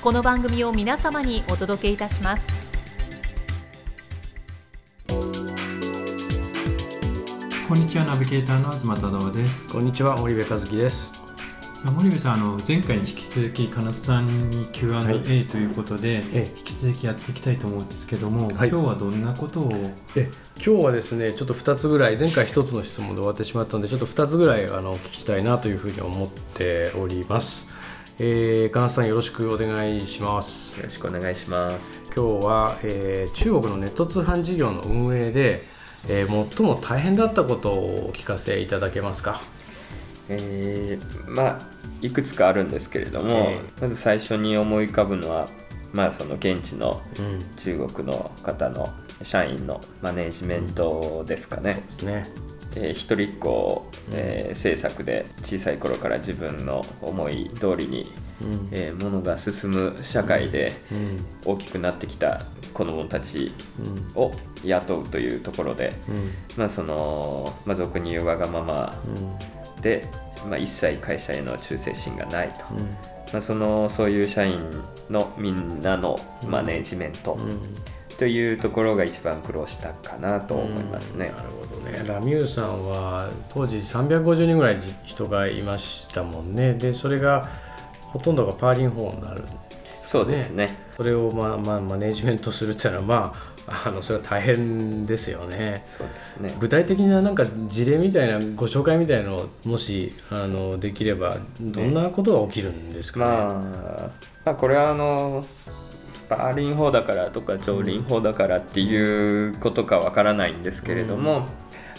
この番組を皆様にお届けいたします。こんにちはナビゲーターの東忠夫です。こんにちは森部和樹です。森部さんあの前回に引き続き金津さんに Q&A、はい、ということで、え引き続きやっていきたいと思うんですけども、はい、今日はどんなことを？え今日はですねちょっと2つぐらい前回1つの質問で終わってしまったのでちょっと2つぐらいあのお聞きしたいなというふうに思っております。えー、金津さんよろしくお願いします。よろしくお願いします。今日は、えー、中国のネット通販事業の運営で、えー、最も大変だったことをお聞かせいただけますか？えー、まあいくつかあるんですけれども、えー、まず最初に思い浮かぶのはまあその現地の中国の方の社員のマネジメントですかね。そうですねえー、一人っ子、えー、政策で小さい頃から自分の思い通りに、うん、えー、ものが進む社会で大きくなってきた子どもたちを雇うというところで、うん、まあその、まあ、俗に言うわがままで、まあ、一切会社への忠誠心がないと。うん。まあ、そのそういう社員のみんなのマネジメント、というところが一番苦労したかなと思いますね。なるほどねラミューさんは当時350人ぐらい人がいましたもんねでそれがほとんどがパーリン法になるんです、ね、そうですねそれを、まあまあ、マネジメントするっていうのはまああのそれは大変ですよね。そうですね。具体的ななんか事例みたいなご紹介みたいなのをもしあのできればどんなことが起きるんですかね。ねまあ、まあこれはあのバーリン法だからとか朝林法だからっていうことかわからないんですけれども、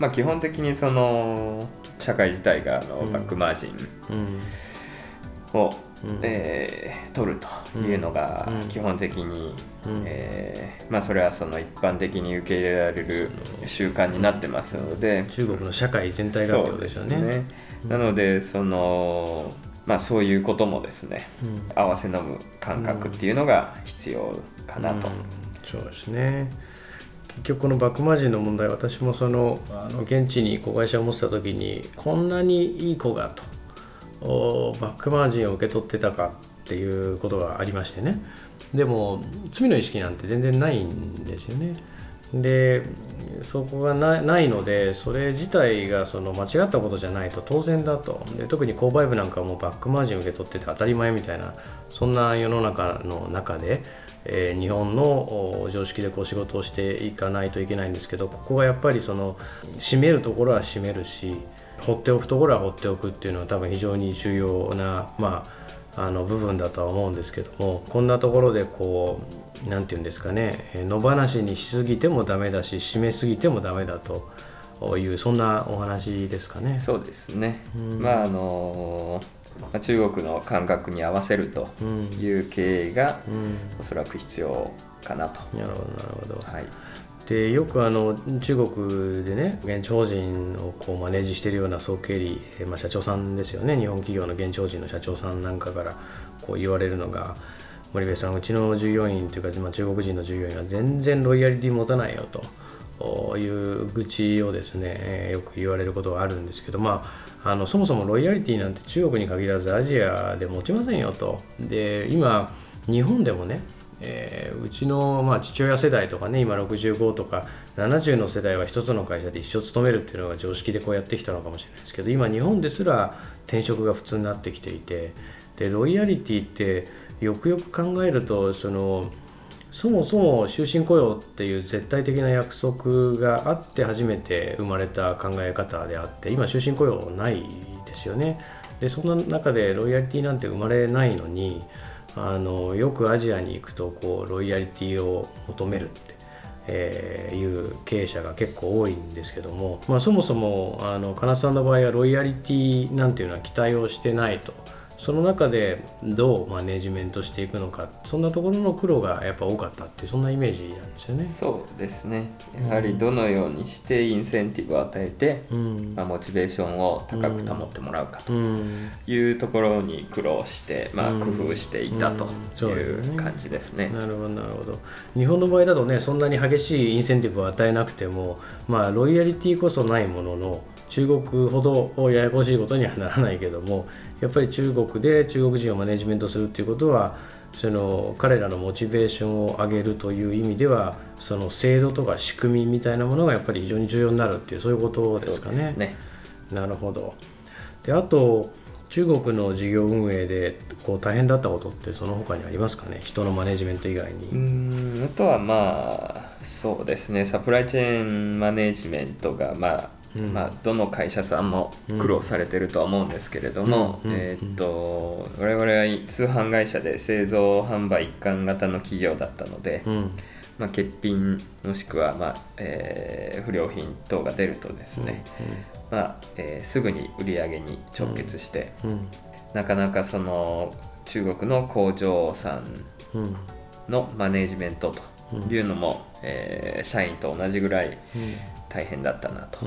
まあ、基本的にその社会自体があのバックマージンを、えー、取るというのが基本的に、えー、まあ、それはその一般的に受け入れられる習慣になってますので。中国の社会全体がそうですね。ね。なのでそのまあ、そういうこともですね、うん、合わせ飲む感覚っていうのが必要かなと。うん、そうですね。結局このバックマージンの問題私もそのあの現地に子会社を持ってた時にこんなにいい子がと。バックマージンを受け取ってたかっていうことがありましてね。でも罪の意識なんて全然ないんですよね。でそこがないのでそれ自体がその間違ったことじゃないと当然だと。で特に購買部なんかもバックマージン受け取ってて当たり前みたいなそんな世の中の中で、えー、日本の常識でこう仕事をしていかないといけないんですけどここがやっぱりその締めるところは締めるし放っておくところは放っておくっていうのは多分非常に重要な、まあ、あの部分だとは思うんですけどもこんなところでこう何て言うんですかね野放しにしすぎてもダメだし締めすぎてもダメだというそんなお話ですかね。そうですね、うん、まああの中国の感覚に合わせるという経営が、おそらく必要かなと。なるほどなるほど。はいでよくあの中国でね現地法人をこうマネージしているような総経理、まあ、社長さんですよね。日本企業の現地法人の社長さんなんかからこう言われるのが森部さんうちの従業員というか、まあ、中国人の従業員は全然ロイヤリティ持たないよという愚痴をですね、よく言われることがあるんですけど、まあ、あのそもそもロイヤリティなんて中国に限らずアジアで持ちませんよと。で今日本でもねえー、うちの、まあ、父親世代とかね今65とか70の世代は一つの会社で一生勤めるっていうのが常識でこうやってきたのかもしれないですけど今日本ですら転職が普通になってきていてでロイヤリティってよくよく考えるとそのそもそも終身雇用っていう絶対的な約束があって初めて生まれた考え方であって今終身雇用ないですよね。でそんな中でロイヤリティなんて生まれないのにあのよくアジアに行くとこうロイヤリティを求めるってえ、いう経営者が結構多いんですけども、まあ、そもそもあの金さんの場合はロイヤリティなんていうのは期待をしてないと。その中でどうマネジメントしていくのかそんなところの苦労がやっぱ多かったってそんなイメージなんですよね。そうですね。やはりどのようにしてインセンティブを与えて、うん、まあ、モチベーションを高く保ってもらうかというところに苦労して、まあ、工夫していたという感じですね。うんうん、なるほどなるほど。日本の場合だとねそんなに激しいインセンティブを与えなくても、まあ、ロイヤリティこそないものの中国ほどややこしいことにはならないけどもやっぱり中国で中国人をマネジメントするっていうことはその彼らのモチベーションを上げるという意味ではその制度とか仕組みみたいなものがやっぱり非常に重要になるっていうそういうことですかね。ねなるほどであと中国の事業運営でこう大変だったことってその他にありますかね？人のマネジメント以外に。うんあとはまあそうですね。サプライチェーンマネジメントがまあまあ、どの会社さんも苦労されてるとは思うんですけれども、えっと我々は通販会社で製造販売一貫型の企業だったので、まあ、欠品もしくは、まあえー、不良品等が出るとですね、まあえー、すぐに売り上げに直結して、なかなかその中国の工場さんのマネジメントというのも、えー、社員と同じぐらい、大変だったなと。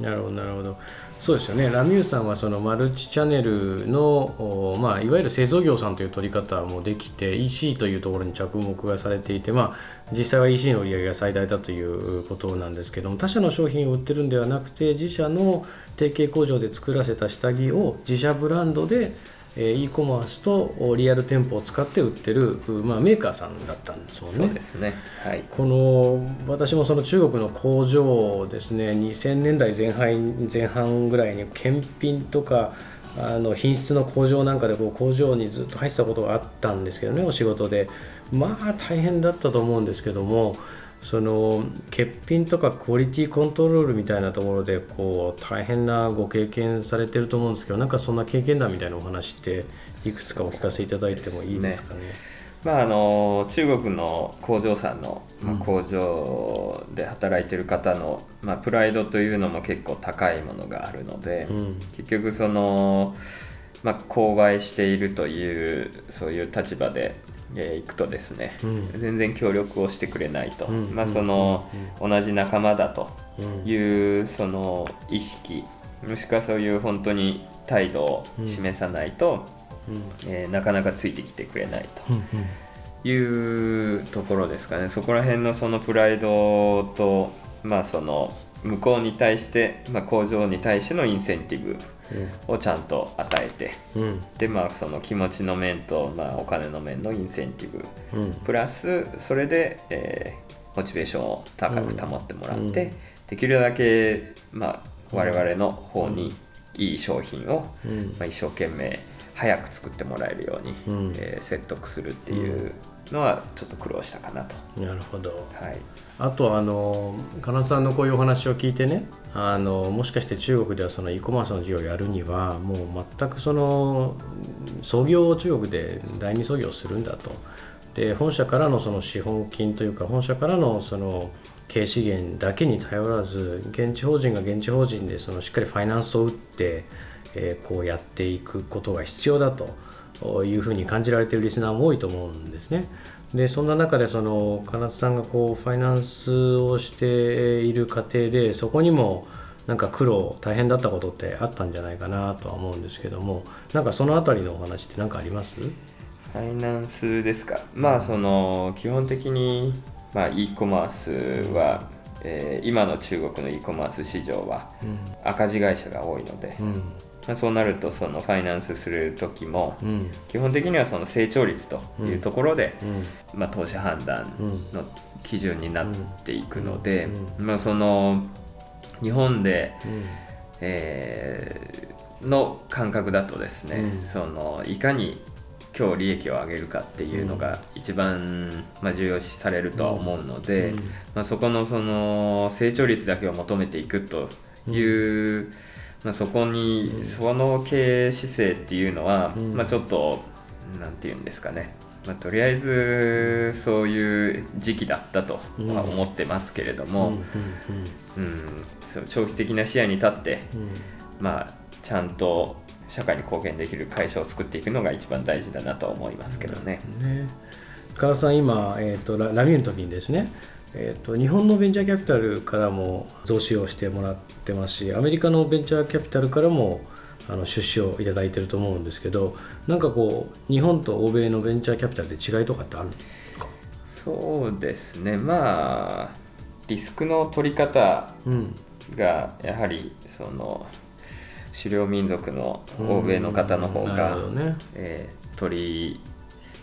なるほどなるほど。そうですよね。ラミューさんはそのマルチチャンネルの、まあ、いわゆる製造業さんという取り方もできて EC というところに着目がされていて、まあ、実際は EC の売り上げが最大だということなんですけども他社の商品を売ってるんではなくて自社の提携工場で作らせた下着を自社ブランドでえ e コマースとリアル店舗を使って売ってる、まあ、メーカーさんだったんですもんね。そうですね、はい、この私もその中国の工場ですね2000年代前半前半ぐらいに検品とかあの品質の向上なんかでこう工場にずっと入ってたことがあったんですけどねお仕事で。まあ大変だったと思うんですけどもその欠品とかクオリティコントロールみたいなところでこう大変なご経験されてると思うんですけどなんかそんな経験談みたいなお話っていくつかお聞かせいただいてもいいですかね。まあ、あの中国の工場さんの、まあ、工場で働いてる方の、まあ、プライドというのも結構高いものがあるので、うん、結局その、まあ、購買しているというそういう立場でえー、行くとですね、うん、全然協力をしてくれないと、うん、まあ、その、うん、同じ仲間だというその意識もしくはそういう本当に態度を示さないと、えー、なかなかついてきてくれないというところですかね。そこら辺のそのプライドとまあその向こうに対して、まあ、工場に対してのインセンティブをちゃんと与えて、うん、でまあその気持ちの面と、まあ、お金の面のインセンティブ、うん、プラスそれで、えー、モチベーションを高く保ってもらって、うん、できるだけ、まあ、我々の方にいい商品を、まあ、一生懸命早く作ってもらえるように、えー、説得するっていうのはちょっと苦労したかなと。なるほど、はい。あとあの金さんのこういうお話を聞いてねあのもしかして中国ではその e コマースの事業をやるにはもう全くその創業を中国で第二創業するんだと。で本社からのその資本金というか本社からのその経営資源だけに頼らず現地法人が現地法人でそのしっかりファイナンスを打って、えー、こうやっていくことが必要だというふうに感じられているリスナーも多いと思うんですね。でそんな中でその金津さんがこうファイナンスをしている過程でそこにもなんか苦労大変だったことってあったんじゃないかなとは思うんですけどもなんかその辺りのお話って何かあります？ファイナンスですか？まあその基本的に、まあ、e コマースは、えー、今の中国の e コマース市場は赤字会社が多いので、うんまあ、そうなるとそのファイナンスする時も、基本的にはその成長率というところで、まあ、投資判断の基準になっていくので、まあ、その日本で、えー、の感覚だとですね、そのいかに今日利益を上げるかっていうのが一番、まあ、重要視されるとは思うので、うん、まあ、そこのその成長率だけを求めていくという、うん、まあ、そこにその経営姿勢っていうのは、まあ、ちょっと何て言うんですかね。まあ、とりあえずそういう時期だったとは思ってますけれども長期的な視野に立って、まあ、ちゃんと社会に貢献できる会社を作っていくのが一番大事だなと思いますけどね。ね。唐さん今、えーと、ララミューの時にですねえーと、日本のベンチャーキャピタルからも増資をしてもらってますしアメリカのベンチャーキャピタルからもあの出資をいただいてると思うんですけどなんかこう日本と欧米のベンチャーキャピタルで違いとかってあるんですか？そうですね。まあリスクの取り方がやはりその、うん狩猟民族の欧米の方の方が、ね。えー、取り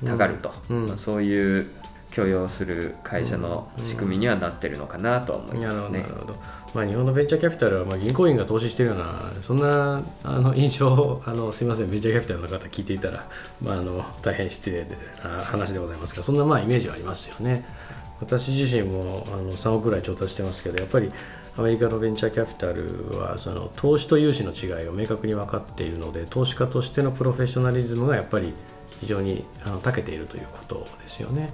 たがると、うん。まあ、そういう許容する会社の仕組みにはなってるのかなと思いますね。なるほどまあ、日本のベンチャーキャピタルはまあ銀行員が投資してるようなそんなあの印象あのすみませんベンチャーキャピタルの方聞いていたら、まあ、あの大変失礼な話でございますがそんなまあイメージはありますよね。私自身もあの3億ぐらい調達してますけどやっぱりアメリカのベンチャーキャピタルはその投資と融資の違いを明確に分かっているので投資家としてのプロフェッショナリズムがやっぱり非常にあの長けているということですよね。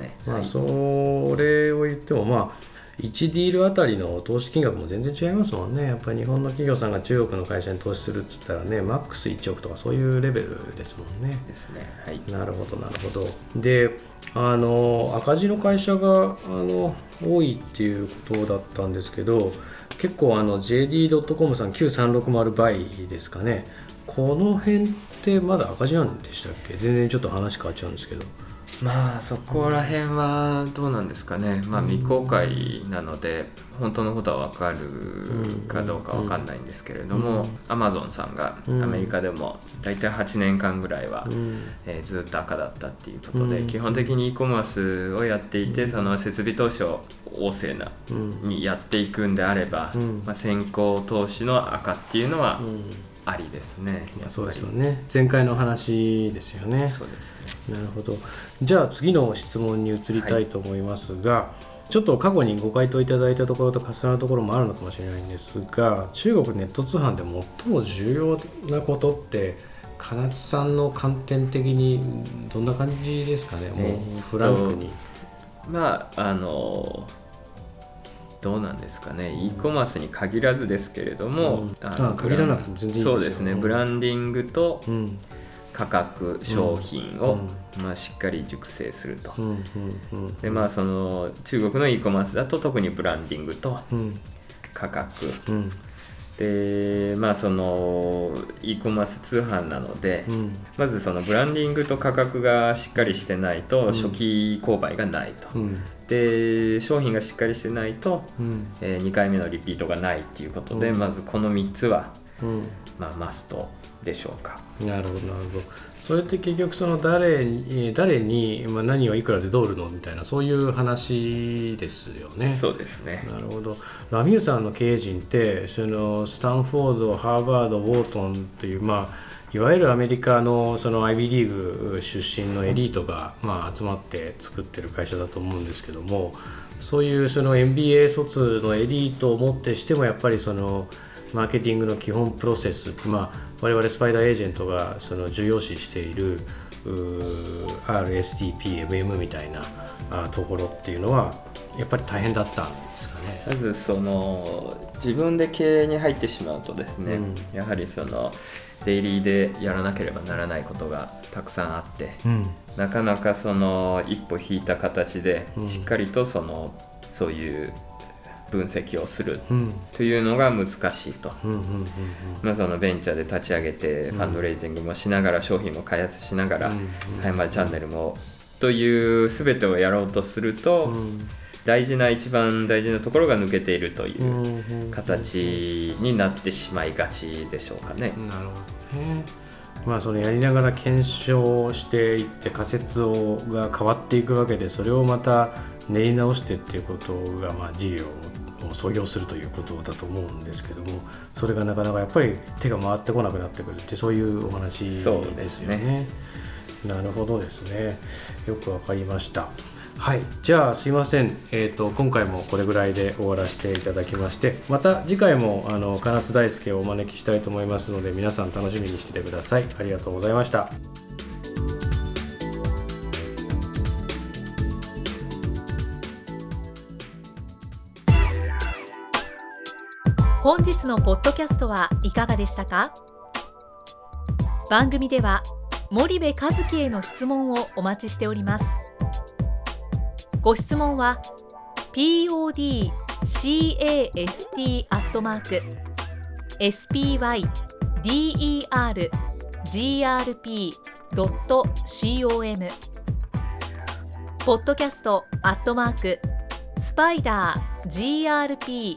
ね。まあ、それを言ってもまあ1ディールあたりの投資金額も全然違いますもんね。やっぱり日本の企業さんが中国の会社に投資するっつったらね、マックス1億とかそういうレベルですもんね。ですね。はい。なるほど、なるほど。で、あの赤字の会社があの多いっていうことだったんですけど結構あの JD.com さん9360倍ですかねこの辺ってまだ赤字なんでしたっけ？全然ちょっと話変わっちゃうんですけど。まあそこら辺はどうなんですかね、まあ、未公開なので本当のことは分かるかどうか分かんないんですけれども、アマゾンさんがアメリカでも大体8年間ぐらいは、えー、ずっと赤だったっていうことで、基本的に e コマースをやっていてその設備投資を旺盛なにやっていくんであれば、まあ、先行投資の赤っていうのはありですね、そうですよね。前回の話ですよね。そうですね。なるほど。じゃあ次の質問に移りたいと思いますが、はい、ちょっと過去にご回答いただいたところと重なるところもあるのかもしれないんですが中国ネット通販で最も重要なことって金津さんの観点的にどんな感じですかね、もうフランクに。まああのどうなんですかね。E コマースに限らずですけれども、うん、あ限らなくても全然いいですそうですね。ブランディングと価格、商品を、まあ、しっかり熟成すると、でまあその中国の e コマースだと特にブランディングと価格、でまあその e コマース通販なので、うん、まずそのブランディングと価格がしっかりしてないと初期購買がないと、うん、で商品がしっかりしてないと、うん、えー、2回目のリピートがないっていうことで、まずこの3つは、まあ、マストでしょうか。なるほどなるほどそれって結局その誰に誰に、まあ、何をいくらでどうるのみたいなそういう話ですよね。そうですねなるほどラミューさんの経営陣ってそのスタンフォードハーバードウォートンっていうまあいわゆるアメリカのその IB リーグ出身のエリートがまあ集まって作ってる会社だと思うんですけどもそういうその MBA 卒のエリートをもってしてもやっぱりそのマーケティングの基本プロセス、まあ、我々スパイダーエージェントがその重要視している RSTP、MM みたいなところっていうのはやっぱり大変だったんですかね。まずその自分で経営に入ってしまうとですね、うん、やはりそのデイリーでやらなければならないことがたくさんあって、うん、なかなかその一歩引いた形でしっかりとその、そういう分析をするというのが難しいと、まあ、そのベンチャーで立ち上げてファンドレイジングもしながら商品も開発しながらタイマーチャンネルもという全てをやろうとすると大事な一番大事なところが抜けているという形になってしまいがちでしょうかね。なるほどね。まあ、そのやりながら検証していって仮説をが変わっていくわけでそれをまた練り直してっていうことがまあ事業を創業するということだと思うんですけどもそれがなかなかやっぱり手が回ってこなくなってくるってそういうお話ですよね。なるほどですね。よくわかりました。はい。じゃあすいません、えーと、今回もこれぐらいで終わらせていただきましてまた次回もあの金津大輔をお招きしたいと思いますので皆さん楽しみにしててください。ありがとうございました本日のポッドキャストはいかがでしたか？番組では森部一樹への質問をお待ちしております。ご質問は podcast アットマーク spydergrp.com ポッドキャストアットマークスパイダー grp